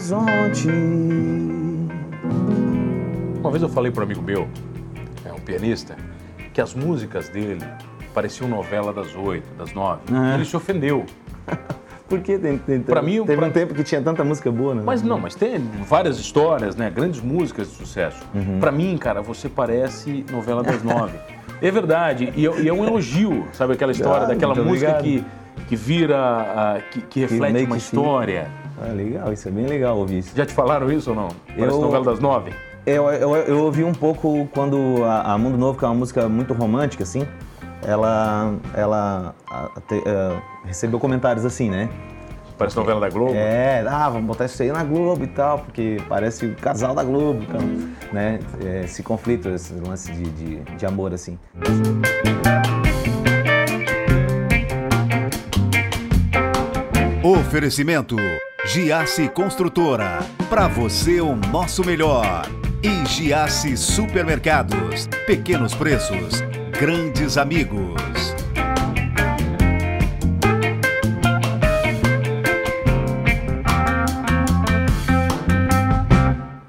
horizonte. Uma vez eu falei para um amigo meu, é um pianista, que as músicas dele pareciam novela das oito, das nove. Ele se ofendeu. Porque tem, tem, Pra mim, teve pra- um tempo que tinha tanta música boa, né? Mas não, mas tem várias histórias, né? Grandes músicas de sucesso. Uhum. Pra mim, cara, você parece novela das nove. é verdade. E, é- e é um elogio, sabe aquela história Ah, daquela música obrigado. que, que vira, ah, que, que reflete uma que fica. Ah, legal, isso é bem legal ouvir isso. Já te falaram isso ou não? Parece Eu- novela das nove? Eu, eu, eu ouvi um pouco quando a, a Mundo Novo, que é uma música muito romântica, assim, ela, ela a- te- eh, recebeu comentários assim, né? Parece novela da Globo? É, ah, vamos botar isso aí na Globo e tal, porque parece o casal da Globo, então, né? É, Esse conflito, esse lance de, de, de amor, assim. Oferecimento Giasse Construtora. Para você o nosso melhor. E Giasse Supermercados. Pequenos preços, grandes amigos.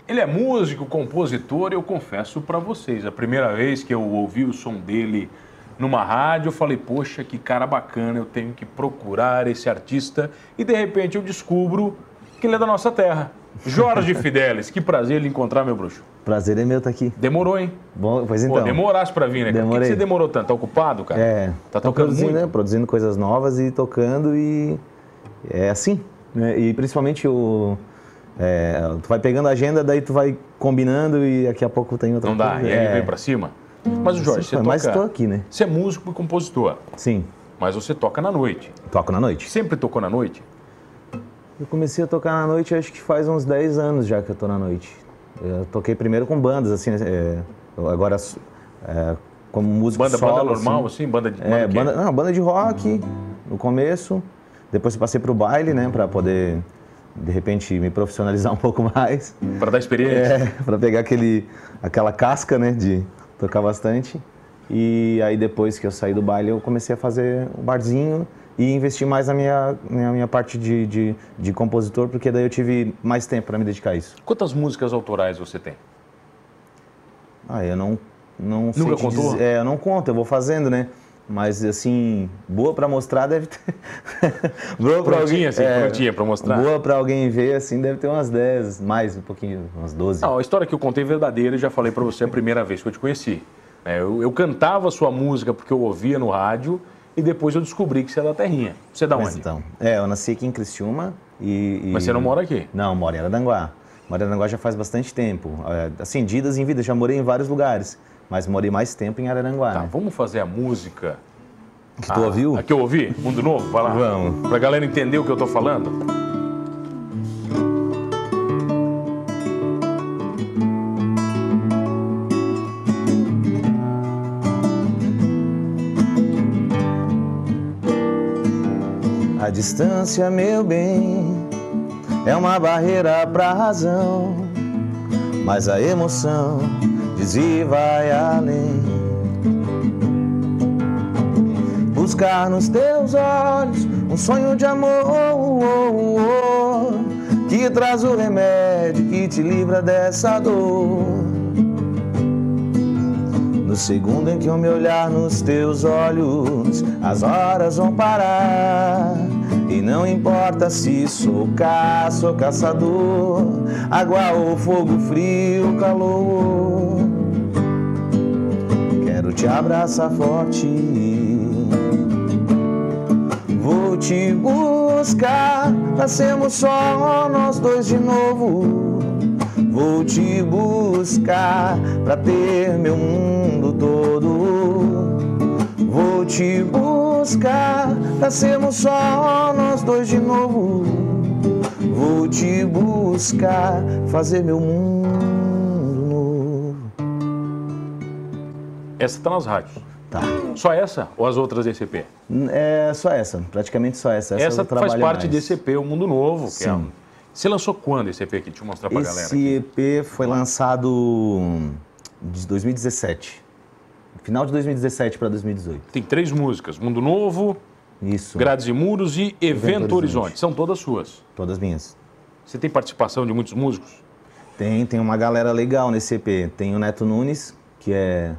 Ele é músico, compositor, eu confesso pra vocês, a primeira vez que eu ouvi o som dele numa rádio, eu falei, poxa, que cara bacana, eu tenho que procurar esse artista, e de repente eu descubro que ele é da nossa terra. Jorge Fidelis, que prazer ele encontrar, meu bruxo. Prazer é meu estar aqui. Demorou, hein? Bom, pois Pô, então. demorasse pra vir, né? cara? Por que que Demorei. você demorou tanto? Tá ocupado, cara? É, Tá tô tocando produzindo, muito? né? Produzindo coisas novas e tocando e é assim, né? E principalmente o é, tu vai pegando a agenda, daí tu vai combinando e daqui a pouco tem outra Não dá, coisa. e aí é, vem pra cima. Mas o Jorge, você toca... Mas tô aqui, né? Você é músico e compositor, Sim, mas você toca na noite. toco na noite. Sempre tocou na noite? Eu comecei a tocar na noite acho que faz uns 10 anos já que eu tô na noite. Eu toquei primeiro com bandas, assim, é, eu agora é, como músico Banda, solo, banda normal, assim. assim? Banda de... É, quê? banda, não, banda de rock no começo. Depois eu passei pro baile, né, para poder de repente me profissionalizar um pouco mais. Pra dar experiência? É, para pegar aquele aquela casca, né, de tocar bastante. E aí depois que eu saí do baile, eu comecei a fazer o barzinho e investir mais na minha, na minha parte de, de, de compositor, porque daí eu tive mais tempo para me dedicar a isso. Quantas músicas autorais você tem? Ah, eu não não sei Nunca contou? dizer- é, eu não conto, eu vou fazendo, né? Mas assim, boa para mostrar deve ter. boa pra Prontinha, assim, é, prontinha pra mostrar? Boa para alguém ver assim, deve ter umas 10, mais um pouquinho, umas 12. Não, a história que eu contei é verdadeira e já falei pra você a primeira vez que eu te conheci. É, eu, eu cantava a sua música porque eu ouvia no rádio e depois eu descobri que você é da terrinha. Você é da Mas onde? então, é, eu nasci aqui em Criciúma e, e- Mas você não mora aqui? Não, moro em Araranguá. Moro em Araranguá já faz bastante tempo. É, Assim, em vida, já morei em vários lugares, mas morei mais tempo em Araranguá, Tá, né? vamos fazer a música. Que tu ouviu? A que eu ouvi? Mundo Novo? Vai lá. Vamos. Pra galera entender o que eu tô falando. A distância, meu bem, é uma barreira pra razão, mas a emoção e vai além. Buscar nos teus olhos um sonho de amor oh, oh, que traz o remédio que te livra dessa dor. No segundo em que eu me olhar nos teus olhos, as horas vão parar. E não importa se sou caça ou caçador, água ou fogo frio, calor. Te abraçar forte. Vou te buscar, pra sermos só nós dois de novo. Vou te buscar pra ter meu mundo todo. Vou te buscar pra sermos só nós dois de novo. Vou te buscar, fazer meu mundo Essa tá nas rádios. Tá. Só essa ou as outras DCP? É só essa, praticamente só essa. Essa, Essa faz parte mais. desse EP, O Mundo Novo. Que é Sim. um... Você lançou quando esse EP aqui? Deixa eu mostrar pra galera. Esse. EP foi lançado de 2017. Final de 2017 para 2018. Tem três músicas: Mundo Novo, Isso. Grades e Muros e Evento, Evento Horizonte. Horizonte. São todas suas. Todas minhas. Você tem participação de muitos músicos? Tem, tem uma galera legal nesse EP. Tem o Neto Nunes, que é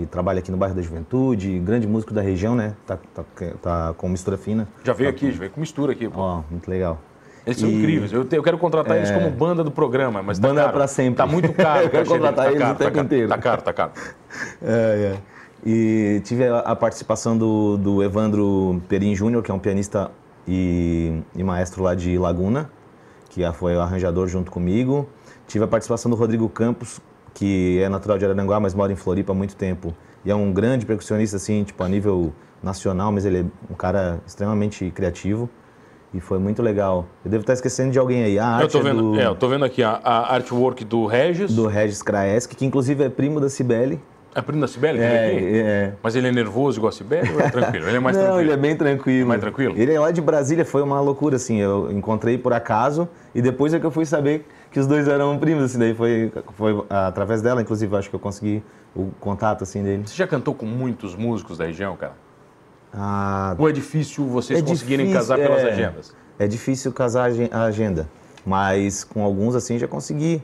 que trabalha aqui no bairro da Juventude, grande músico da região, né? Tá, tá, tá com mistura fina. Já veio aqui, já veio com mistura aqui. Pô. Ó, muito legal. Eles são E- incríveis. Eu, te- eu quero contratar eles como banda do programa, mas tá Banda caro. pra sempre. Tá muito caro. Eu quero contratar tá eles caro, o tá tempo caro, inteiro. Tá caro, tá caro. É, é. E tive a, a participação do, do Evandro Perim Júnior, que é um pianista e, e maestro lá de Laguna, que foi o arranjador junto comigo. Tive a participação do Rodrigo Campos, que é natural de Araranguá, mas mora em Floripa há muito tempo. E é um grande percussionista, assim, tipo, a nível nacional, mas ele é um cara extremamente criativo. E foi muito legal. Eu devo estar esquecendo de alguém aí. A arte Eu tô é vendo, do, é, eu tô vendo aqui a, a artwork do Regis. do Regis Kraeski, que inclusive é primo da Cibele. É primo da veio aqui? é. Mas ele é nervoso igual a Sibeli ou é tranquilo? Ele é mais não, tranquilo. ele é bem tranquilo. Mais tranquilo? Ele é lá de Brasília, foi uma loucura, assim. Eu encontrei por acaso e depois é que eu fui saber que os dois eram primos, assim. Daí foi, foi através dela, inclusive, acho que eu consegui o contato, assim, dele. Você já cantou com muitos músicos da região, cara? Ah, Ou é difícil vocês é conseguirem difícil, casar pelas é. agendas? É difícil casar a agen- a agenda, mas com alguns, assim, já consegui.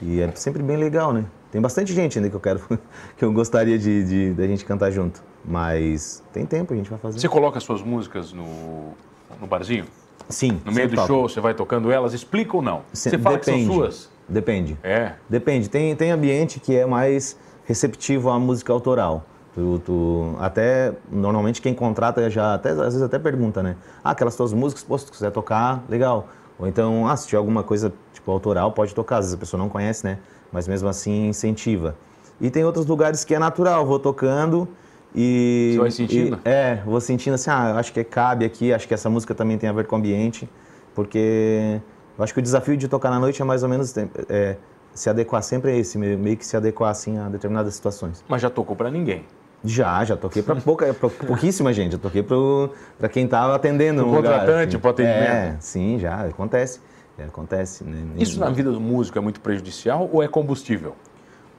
E é sempre bem legal, né? Tem bastante gente ainda que eu quero, que eu gostaria de, de, da gente cantar junto. Mas tem tempo, a gente vai fazer. Você coloca suas músicas no, no barzinho? Sim. No meio do toco. show, você vai tocando elas? Explica ou não? Você fala Depende. que são suas? Depende. É. Depende. Tem, tem ambiente que é mais receptivo à música autoral. Tu, tu- até, normalmente, quem contrata já, até, às vezes até pergunta, né? Ah, aquelas tuas músicas, pô, se tu quiser tocar, legal. Ou então, ah, se tiver alguma coisa, tipo, autoral, pode tocar. Às vezes a pessoa não conhece, né? Mas mesmo assim, incentiva. E tem outros lugares que é natural, vou tocando e... Você vai sentindo? e- é, vou sentindo assim, ah, acho que cabe aqui, acho que essa música também tem a ver com o ambiente, porque eu acho que o desafio de tocar na noite é mais ou menos é, se adequar sempre a esse, meio que se adequar assim a determinadas situações. Mas já tocou pra ninguém. Já, já toquei para pouca, pra pouquíssima gente, já toquei para quem estava atendendo Pro lugar, contratante, assim. pro atendimento. É, sim, já, acontece, é, acontece. Né? Isso na vida do músico é muito prejudicial ou é combustível?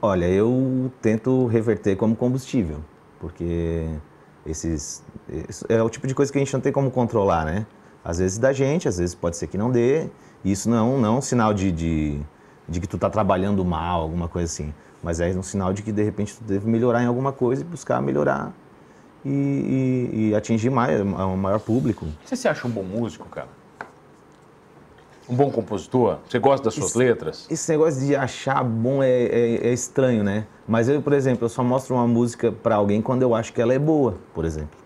Olha, eu tento reverter como combustível, porque esses é o tipo de coisa que a gente não tem como controlar, né? Às vezes dá gente, às vezes pode ser que não dê. E isso não, não é um sinal de, de, de que tu tá trabalhando mal, alguma coisa assim. Mas é um sinal de que de repente tu deve melhorar em alguma coisa e buscar melhorar e, e- e atingir mais, um maior público. Você se acha um bom músico, cara? Um bom compositor? Você gosta das suas Isso- letras? Esse negócio de achar bom é, é- é estranho, né? Mas eu, por exemplo, eu só mostro uma música para alguém quando eu acho que ela é boa, por exemplo.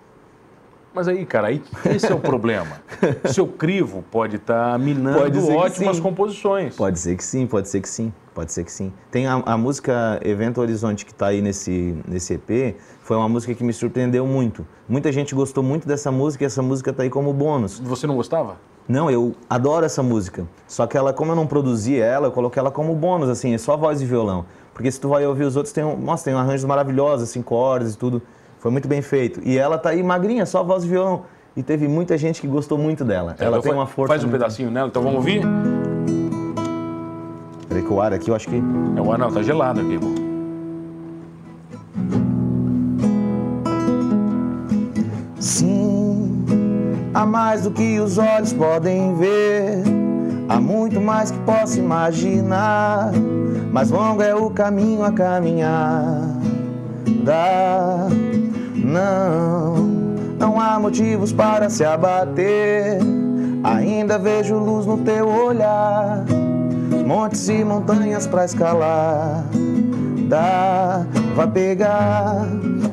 Mas aí, cara, aí esse é o problema. Seu crivo pode estar minando Pode ótimas composições. Pode ser que sim, pode ser que sim, pode ser que sim. Tem a, a música Evento Horizonte que está aí nesse, nesse EP, foi uma música que me surpreendeu muito. Muita gente gostou muito dessa música e essa música está aí como bônus. Você não gostava? Não, eu adoro essa música. Só que ela, como eu não produzi ela, eu coloquei ela como bônus, assim, é só voz e violão. Porque se tu vai ouvir os outros, tem, um, nossa, tem um arranjos maravilhosos, assim, cordas e tudo. Foi muito bem feito. E ela tá aí magrinha, só voz e violão. E teve muita gente que gostou muito dela. ela Então tem uma força. Faz um muito- pedacinho nela, então vamos ouvir? Peraí que o ar aqui, eu acho que... É o anel, tá gelado aqui, pô. Mais do que os olhos podem ver. Há muito mais que posso imaginar. Mais longo é o caminho a caminhar. Dá, não, não há motivos para se abater. Ainda vejo luz no teu olhar. Montes e montanhas para escalar. Dá, vai pegar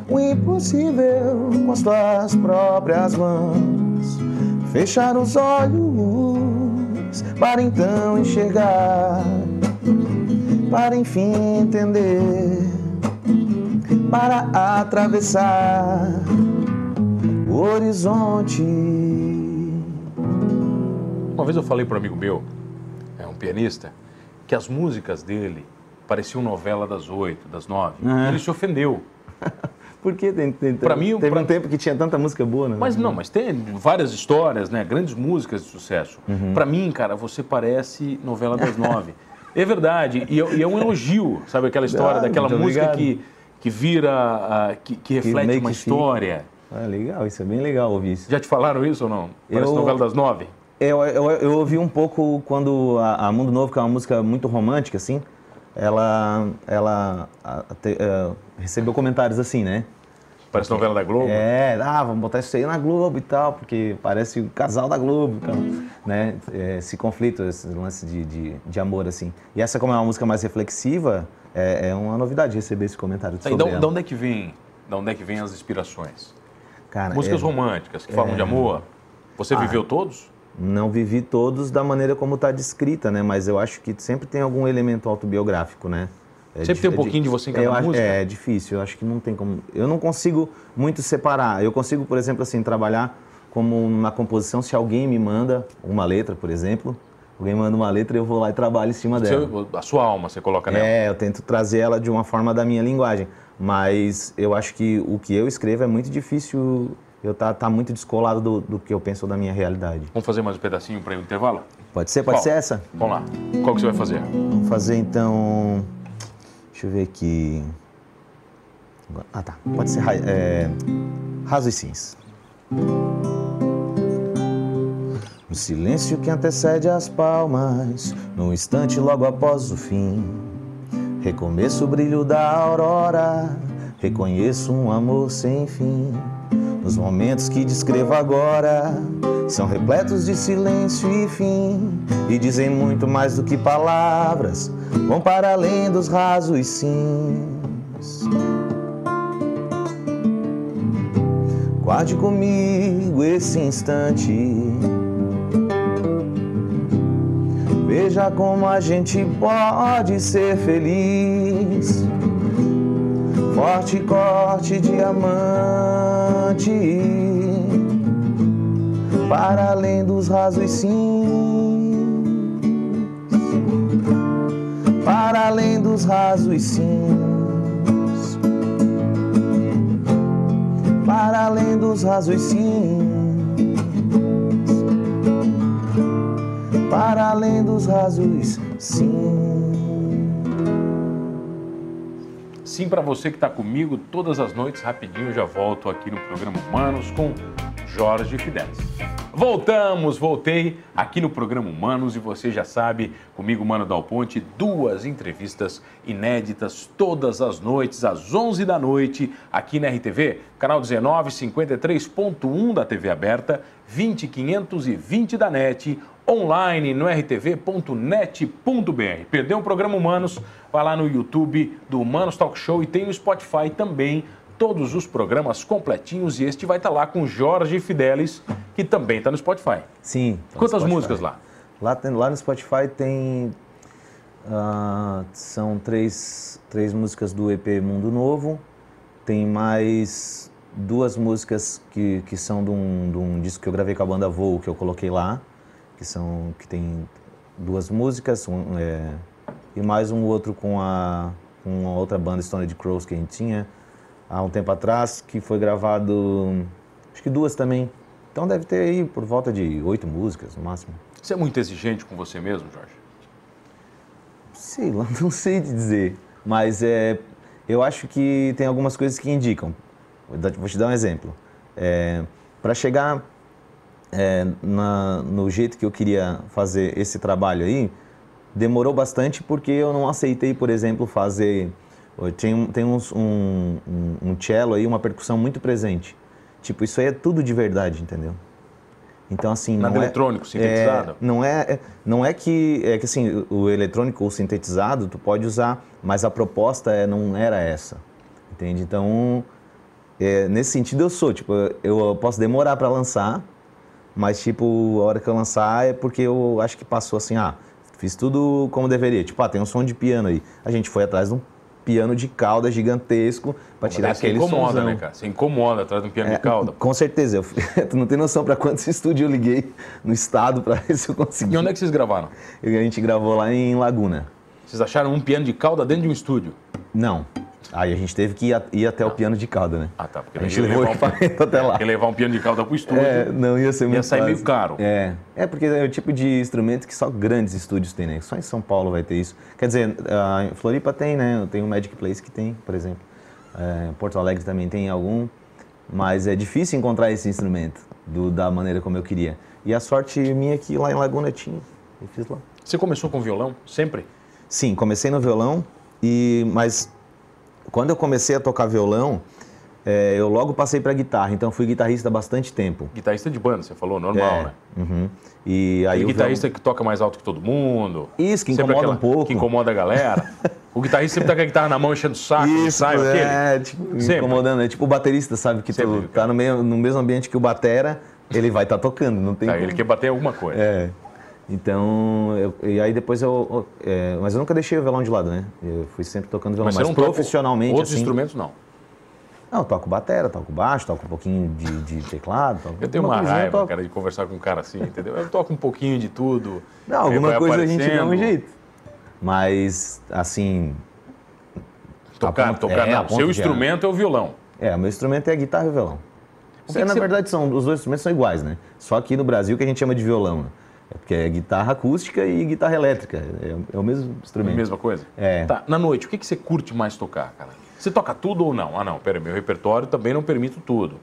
o impossível com as tuas próprias mãos. Fechar os olhos para então enxergar, para enfim entender, para atravessar o horizonte. Uma vez eu falei para um amigo meu, é um pianista, que as músicas dele pareciam novela das oito, das nove. Ah. Ele se ofendeu. Por que tem, tem, Pra mim, teve pra- um tempo que tinha tanta música boa, né? Mas não, mas tem várias histórias, né? Grandes músicas de sucesso. Uhum. Pra mim, cara, você parece novela das nove. é verdade. E, é- e é um elogio, sabe? Aquela história Ah, daquela música obrigado. que, que vira, ah, que, que reflete uma que fica. história. Ah, legal, isso é bem legal ouvir isso. Já te falaram isso ou não? Parece Eu- novela das nove? Eu, eu, eu ouvi um pouco quando a, a Mundo Novo, que é uma música muito romântica, assim, ela, ela a, te, uh, recebeu comentários assim, né? Parece porque, novela da Globo? É, ah, vamos botar isso aí na Globo e tal, porque parece o casal da Globo, então, né? Esse conflito, esse lance de, de, de, amor, assim. E essa, como é uma música mais reflexiva, é, é uma novidade receber esse comentário sobre então, de onde é que vem, de onde é que vem as inspirações? Cara, Músicas é, românticas que falam de é. amor. Você ah, viveu todos? Não vivi todos da maneira como está descrita, né? Mas eu acho que sempre tem algum elemento autobiográfico, né? É Sempre tem um é pouquinho de você em cada eu música? É, é difícil, eu acho que não tem como... Eu não consigo muito separar. Eu consigo, por exemplo, assim, trabalhar como uma composição, se alguém me manda uma letra, por exemplo, alguém manda uma letra, eu vou lá e trabalho em cima dela. A sua alma você coloca nela? É, eu tento trazer ela de uma forma da minha linguagem. Mas eu acho que o que eu escrevo é muito difícil eu tá, tá muito descolado do, do que eu penso da minha realidade. Vamos fazer mais um pedacinho para o intervalo? Pode ser, pode Qual? ser essa? Vamos lá. Qual que você vai fazer? Vamos fazer então. Deixa eu ver aqui. Ah, tá. Pode ser é, Raso e Sims. No silêncio que antecede as palmas, no instante logo após o fim, recomeço o brilho da aurora, reconheço um amor sem fim. Nos momentos que descrevo agora, são repletos de silêncio e fim, e dizem muito mais do que palavras, vão para além dos rasos sims. Guarde comigo esse instante. Veja como a gente pode ser feliz. Forte corte diamante. Para além dos rasos sims, para além dos rasos sims, para além dos rasos sims, para além dos rasos sims. Sim, para você que está comigo todas as noites, rapidinho já volto aqui no programa Humanos com Jorge Fidelis. Voltamos, voltei aqui no programa Humanos e você já sabe, comigo, Mano Dal Ponte, duas entrevistas inéditas todas as noites, às 11 da noite, aqui na RTV, canal 19, 53.1 da TV aberta, 20520 da NET, online no rtv.net.br. Perdeu o programa Humanos? Vai lá no YouTube do Humanos Talk Show e tem o Spotify também todos os programas completinhos e este vai estar lá com Jorge Fidelis, que também está no Spotify. Sim. Tá Quantas Spotify. músicas lá? Lá, tem, lá no Spotify tem. Uh, são três, três músicas do EP Mundo Novo, tem mais duas músicas que, que são de um, de um disco que eu gravei com a banda Voo, que eu coloquei lá, que são que tem duas músicas, um, é, e mais um outro com a, com uma outra banda Stone de Crows que a gente tinha, há um tempo atrás, que foi gravado, acho que duas também. Então deve ter aí por volta de oito músicas no máximo. Você é muito exigente com você mesmo, Jorge? Sei lá, não sei dizer. Mas é, eu acho que tem algumas coisas que indicam. Vou te dar um exemplo. É, Para chegar é, na, no jeito que eu queria fazer esse trabalho aí, demorou bastante porque eu não aceitei, por exemplo, fazer tem, tem uns, um, um, um cello aí, uma percussão muito presente. Tipo, isso aí é tudo de verdade, entendeu? Então, assim. Nada não é eletrônico, é, sintetizado? É, não, é, não é que. É que assim, o eletrônico ou sintetizado tu pode usar, mas a proposta é, não era essa. Entende? Então, é, nesse sentido eu sou. Tipo, eu posso demorar para lançar, mas, tipo, a hora que eu lançar é porque eu acho que passou assim, ah, fiz tudo como deveria. Tipo, ah, tem um som de piano aí. A gente foi atrás de um piano de cauda gigantesco para tirar aquele som. Você incomoda, somzão. né, cara? Você incomoda atrás de um piano é, de cauda. Com certeza. Eu, tu não tem noção para quantos estúdios eu liguei no estado para ver se eu consegui. E onde é que vocês gravaram? a gente gravou lá em Laguna. Vocês acharam um piano de cauda dentro de um estúdio? Não. Aí a gente teve que ir, ir até ah. o piano de cauda, né? Ah, tá. Porque a gente levou o equipamento um, até lá. Porque levar um piano de cauda pro estúdio. É, não ia ser muito Ia sair fácil. meio caro. É. É, porque é o tipo de instrumento que só grandes estúdios têm, né? Só em São Paulo vai ter isso. Quer dizer, a Floripa tem, né? Tem o Magic Place que tem, por exemplo. É, Porto Alegre também tem algum. Mas é difícil encontrar esse instrumento do, da maneira como eu queria. E a sorte minha é que lá em Laguna tinha. Eu fiz lá. Você começou com violão? Sempre? Sim, comecei no violão, e mas quando eu comecei a tocar violão, é, eu logo passei para guitarra, então fui guitarrista há bastante tempo. Guitarrista de banda, você falou, normal, É, né? uhum. E aí E o guitarrista que toca mais alto que todo mundo. Isso, que incomoda um pouco. Que incomoda a galera. o guitarrista sempre tá com a guitarra na mão enchendo o saco, Isso, sai aquele. é, tipo, Sempre. incomodando. É tipo o baterista, sabe? Que Sempre, tu tá no, meio, no mesmo ambiente que o batera, ele vai estar tocando, não tem Tá, como. ele quer bater alguma coisa. É. Então, eu- e aí depois eu. é, mas eu nunca deixei o violão de lado, né? Eu fui sempre tocando violão, Mas mas, não profissionalmente. Outros assim, instrumentos não. Não, eu toco batera, toco baixo, toco um pouquinho de, de teclado. Toco Eu tenho uma coisinha raiva, toco. cara, de conversar com um cara assim, entendeu? Eu toco um pouquinho de tudo. Não, alguma coisa a gente dá um aparecendo. jeito. Mas, assim. Tocar, ponto- tocar é, não. Seu instrumento é o violão. É, o meu instrumento é a guitarra e o violão. O que É, que na você- verdade, são, os dois instrumentos são iguais, né? Só aqui no Brasil que a gente chama de violão. né? É porque é guitarra acústica e guitarra elétrica. É, é o mesmo É a instrumento. mesma coisa? É. Tá, na noite, o que, que você curte mais tocar, cara? Você toca tudo ou não? Ah, não, pera, meu repertório também não permite tudo.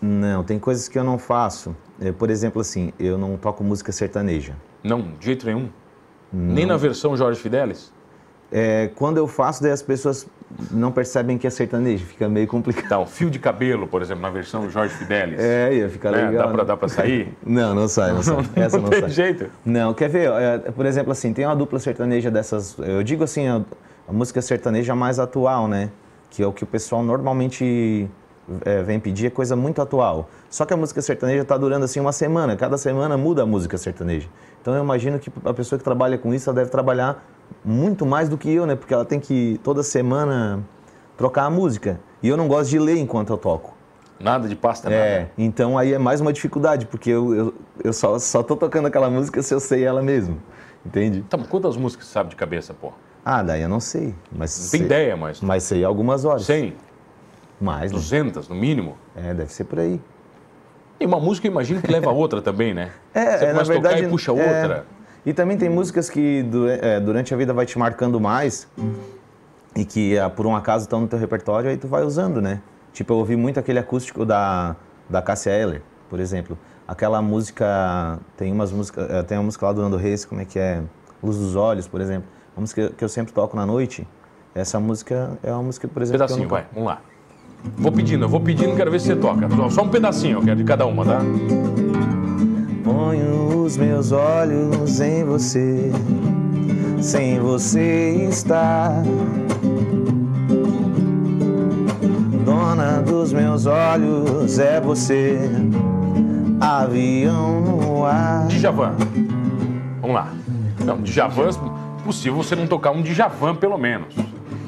Não, tem coisas que eu não faço. É, por exemplo, assim, eu não toco música sertaneja. Não, de jeito nenhum. Nem na versão Jorge Fidelis? É, quando eu faço, daí as pessoas não percebem que é sertanejo, fica meio complicado. Tá, o fio de cabelo, por exemplo, na versão Jorge Fidelis. É, ia ficar Né? legal. Dá pra, né? dá pra sair? Não, não sai, não sai. Essa não não, tem sai. jeito. Não, quer ver? É, por exemplo, assim, tem uma dupla sertaneja dessas. Eu digo assim, a, a música sertaneja mais atual, né? Que é o que o pessoal normalmente é, vem pedir, é coisa muito atual. Só que a música sertaneja está durando assim uma semana, cada semana muda a música sertaneja. Então eu imagino que a pessoa que trabalha com isso, ela deve trabalhar muito mais do que eu, né? Porque ela tem que toda semana trocar a música. E eu não gosto de ler enquanto eu toco. Nada de pasta, É, nada. então aí é mais uma dificuldade, porque eu, eu, eu só, só tô tocando aquela música se eu sei ela mesmo. Entende? Mas quantas músicas você sabe de cabeça, pô? Ah, daí eu não sei. Mas Não sei, tem ideia, mas Mas sei algumas horas. 100, Mais, né? 200 no mínimo. É, deve ser por aí. E uma música eu imagino que leva a outra também, né? É, Você é, na começa a verdade. tocar e puxa é. outra. E também tem músicas que é, durante a vida vai te marcando mais e que ah, por um acaso estão no teu repertório, aí tu vai usando, né? Tipo, eu ouvi muito aquele acústico da, da Cássia Eller, por exemplo. Aquela música, tem umas músicas, eh, tem uma música lá do Nando Reis, como é que é? Luz dos Olhos, por exemplo. Uma música que eu sempre toco na noite. Essa música é uma música, por exemplo, Pedacinho, que eu vai, vamos lá. Vou pedindo, eu vou pedindo, quero ver se você toca. Só- Só um pedacinho, eu quero de cada uma, tá? Ponho os meus olhos em você, sem você estar. Dona dos meus olhos é você, avião no ar. Djavan. Vamos lá. Não, Djavan, possível você não tocar um Djavan pelo menos.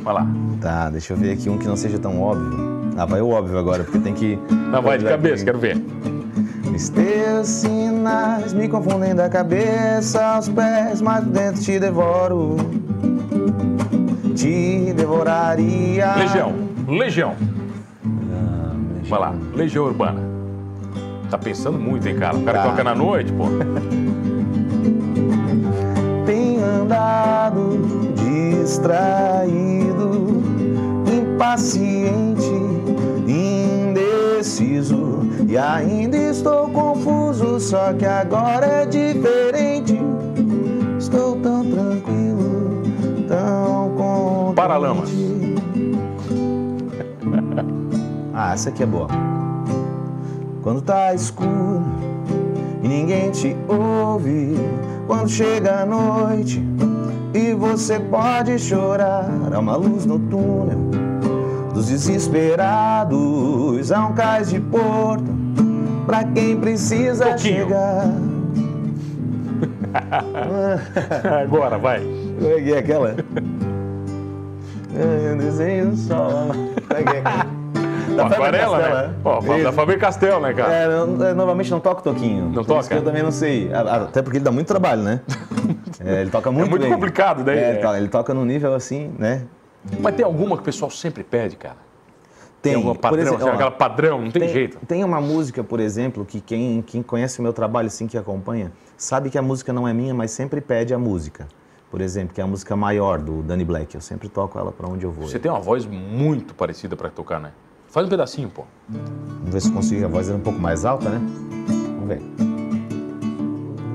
Vai lá. Tá, deixa eu ver aqui um que não seja tão óbvio. Ah, vai o óbvio agora, porque tem que. Não, vai de cabeça, quero ver. Os teus sinais me confundem da cabeça aos pés, mas por dentro te devoro. Te devoraria. Legião, Legião. Ah, Vai lá, Legião Urbana. Tá pensando muito, hein, cara? O cara Tá. toca na noite, pô. Tenho andado distraído, impaciente, indeciso. E ainda estou confuso, só que agora é diferente. Estou tão tranquilo, tão contente. Paralamas. Ah, essa aqui é boa. Quando tá escuro e ninguém te ouve, quando chega a noite e você pode chorar, há uma luz no túnel dos desesperados, há um cais de porto pra quem precisa Pouquinho. chegar. Agora, vai. Como é que é aquela? Eu desenho o sol. Como é que é? Pô, aquarela, né? Pô, da. Faber Castell, né, cara? É, eu, eu normalmente não toco toquinho. Não toca? eu também não sei. Até porque ele dá muito trabalho, né? É, ele toca muito muito bem. complicado daí, É, é. toca- ele toca num nível assim, né? Mas tem alguma que o pessoal sempre pede, cara? Tem, alguma por padrão, exemplo, ó, aquela padrão, não tem, tem, jeito. tem uma música, por exemplo, que quem, quem conhece o meu trabalho, assim, que acompanha, sabe que a música não é minha, mas sempre pede a música. Por exemplo, que é a música maior do Danny Black. Eu sempre toco ela pra onde eu vou. Você tem uma voz muito parecida pra tocar, né? Faz um pedacinho, pô. Vamos ver se eu consigo a voz um pouco mais alta, né? Vamos ver.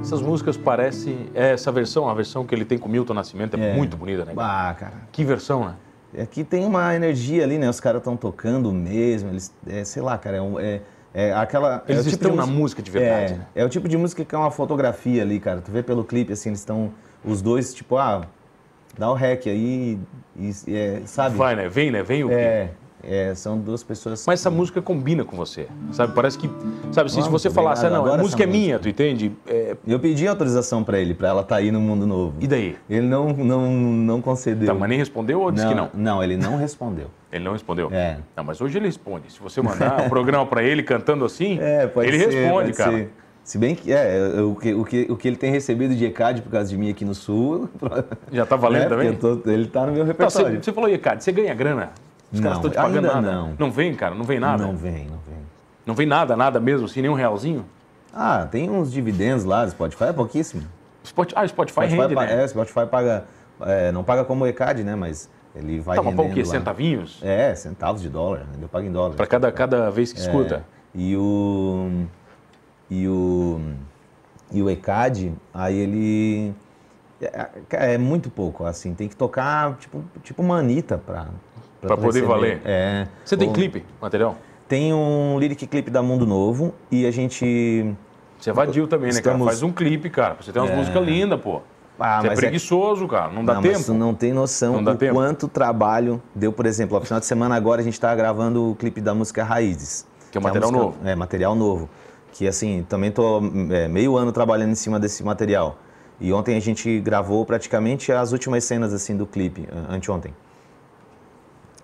Essas músicas parecem. é, Essa versão, a versão que ele tem com o Milton Nascimento é, É. muito bonita, né? Ah, cara. Que versão, né? Aqui tem uma energia ali, né? Os caras estão tocando mesmo. Eles, é, sei lá, cara, é, um- é, é aquela. é Eles o tipo estão de na música- de verdade, É, né? é o tipo de música que é uma fotografia ali, cara. Tu vê pelo clipe, assim, eles estão. Os dois, tipo, ah, dá o rec aí e, e, é, sabe? Vai, né? Vem, né? Vem o quê? É, é, são duas pessoas. Mas essa música combina com você, sabe? Parece que, sabe, assim, se Vamos, você falasse, ah, obrigado, não, a música é minha, tu entende? É, Eu pedi autorização pra ele, pra ela estar aí no Mundo Novo. e daí? Ele não, não, não concedeu. Tá, mas nem respondeu ou disse que não? Não, ele não respondeu. Ele não respondeu? É. Não, mas hoje ele responde. Se você mandar um programa pra ele cantando assim, É, ele ser, responde, cara. ser. Se bem que é, o que, o, que, o que ele tem recebido de ECAD por causa de mim aqui no Sul. Já tá valendo né, também? tô- ele tá no meu Não, você, repertório. você falou, Ricardo, você ganha grana? Os caras estão te pagando ainda nada. não. Não vem, cara, não vem nada. Não Não, vem, não vem. vem nada, nada mesmo, assim, nem um realzinho. Ah, tem uns dividendos lá do Spotify, é pouquíssimo. Spot, ah, Spotify, Spotify rende, né? É, Spotify paga. é, não paga como o ECAD, né? Mas ele vai Tá, rendendo o quê? lá. Centavinhos? É, centavos de dólar, né? Eu pago em dólar. Pra cada, cada vez que escuta. É, e o e o e o ECAD, aí ele é, é muito pouco, assim, tem que tocar tipo tipo uma Anitta pra Pra tu poder receber. valer. É. Você tem Ou- clipe, material? Tem um lyric clipe da Mundo Novo e a gente Você evadiu também, né, cara? Estamos- Faz um clipe, cara. Você tem umas É. músicas lindas, pô. Ah, você é mas é- preguiçoso, cara. Não dá não, tempo. mas tu não tem noção Não do quanto trabalho deu, por exemplo, no final de semana agora a gente tá gravando o clipe da música Raízes. Que é a material música- novo. É, material novo. Que assim, também tô é, meio ano trabalhando em cima desse material. E ontem a gente gravou praticamente as últimas cenas assim do clipe, an- anteontem.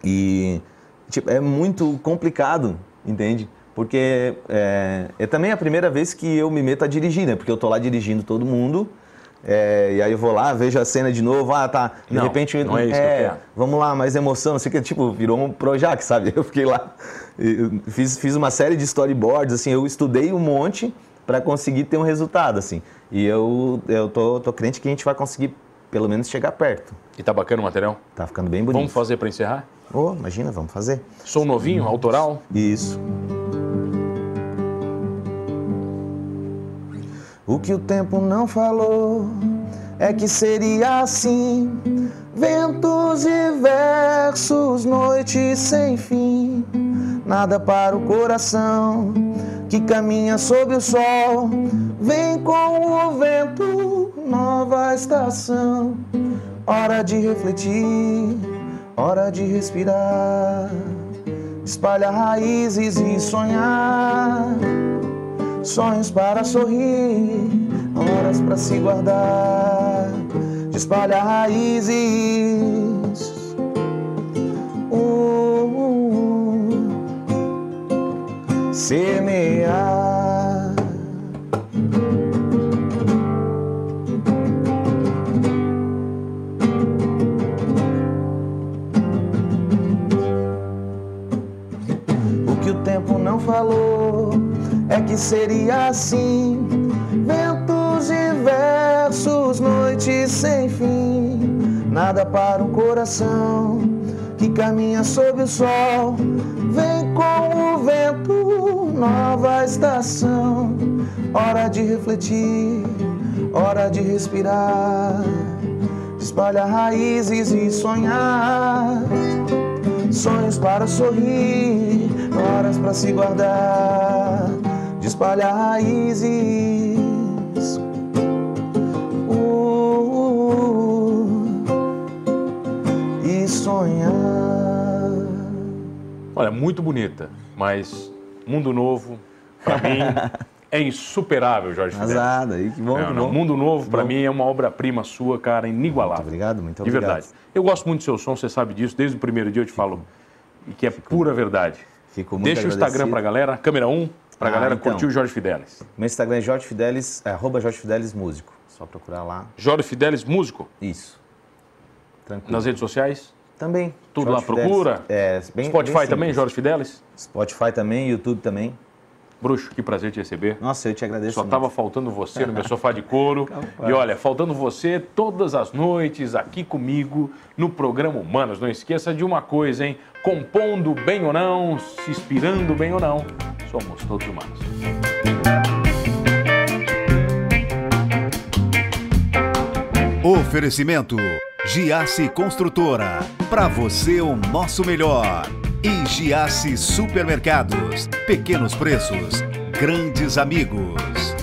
E tipo, é muito complicado, entende? Porque é, é também a primeira vez que eu me meto a dirigir, né? Porque eu tô lá dirigindo todo mundo. é, e aí eu vou lá, vejo a cena de novo, ah, tá. De Não, repente, não é isso que eu quero. vamos lá, mais emoção, não sei o que, tipo, virou um Projac, sabe? Eu fiquei lá, eu fiz, fiz uma série de storyboards, assim, eu estudei um monte para conseguir ter um resultado, assim. E eu, eu tô, tô crente que a gente vai conseguir, pelo menos, chegar perto. E tá bacana o material? Tá ficando bem bonito. Vamos fazer pra encerrar? Oh, imagina, vamos fazer. Som novinho, autoral? Isso. O que o tempo não falou é que seria assim: ventos e versos, noites sem fim. Nada para o coração que caminha sob o sol. Vem com o vento, nova estação. Hora de refletir, hora de respirar. Espalha raízes e sonhar. Sonhos para sorrir, horas para se guardar. Espalha raízes. Uh, semear. Seria assim: ventos e versos, noites sem fim. Nada para um coração que caminha sob o sol. Vem com o vento, nova estação. Hora de refletir, hora de respirar. Espalha raízes e sonhar. Sonhos para sorrir, horas para se guardar, de espalhar raízes. Uh, e sonhar. Olha, muito bonita, mas Mundo Novo, pra mim, é insuperável, Jorge Fidel. Aí que bom, Não, que bom. Mundo Novo, pra Bom. mim, é uma obra-prima sua, cara, inigualável. Muito obrigado, muito De obrigado. verdade. Eu gosto muito do seu som, você sabe disso. Desde o primeiro dia eu te falo. E que é pura verdade. Fico muito Deixa o Instagram agradecido. pra galera, câmera 1, para a ah, galera então, curtir o Jorge Fidelis. Meu Instagram é Jorge Fidelis, é, arroba Jorge Fidelis Músico. Só procurar lá. Jorge Fidelis Músico? Isso. Tranquilo. Nas redes sociais? Também. Tudo Jorge lá Fidelis, procura? É, bem, Spotify bem também, Jorge Fidelis? Spotify também, YouTube também. Bruxo, que prazer te receber. Nossa, eu te agradeço. Só tava faltando você no meu sofá de couro. e olha, faltando você todas as noites aqui comigo no programa Humanos. Não esqueça de uma coisa, hein? Compondo bem ou não, se inspirando bem ou não somos todos humanos. Oferecimento Giasse Construtora. Para você o nosso melhor. E Giasse Supermercados. Pequenos preços, grandes amigos.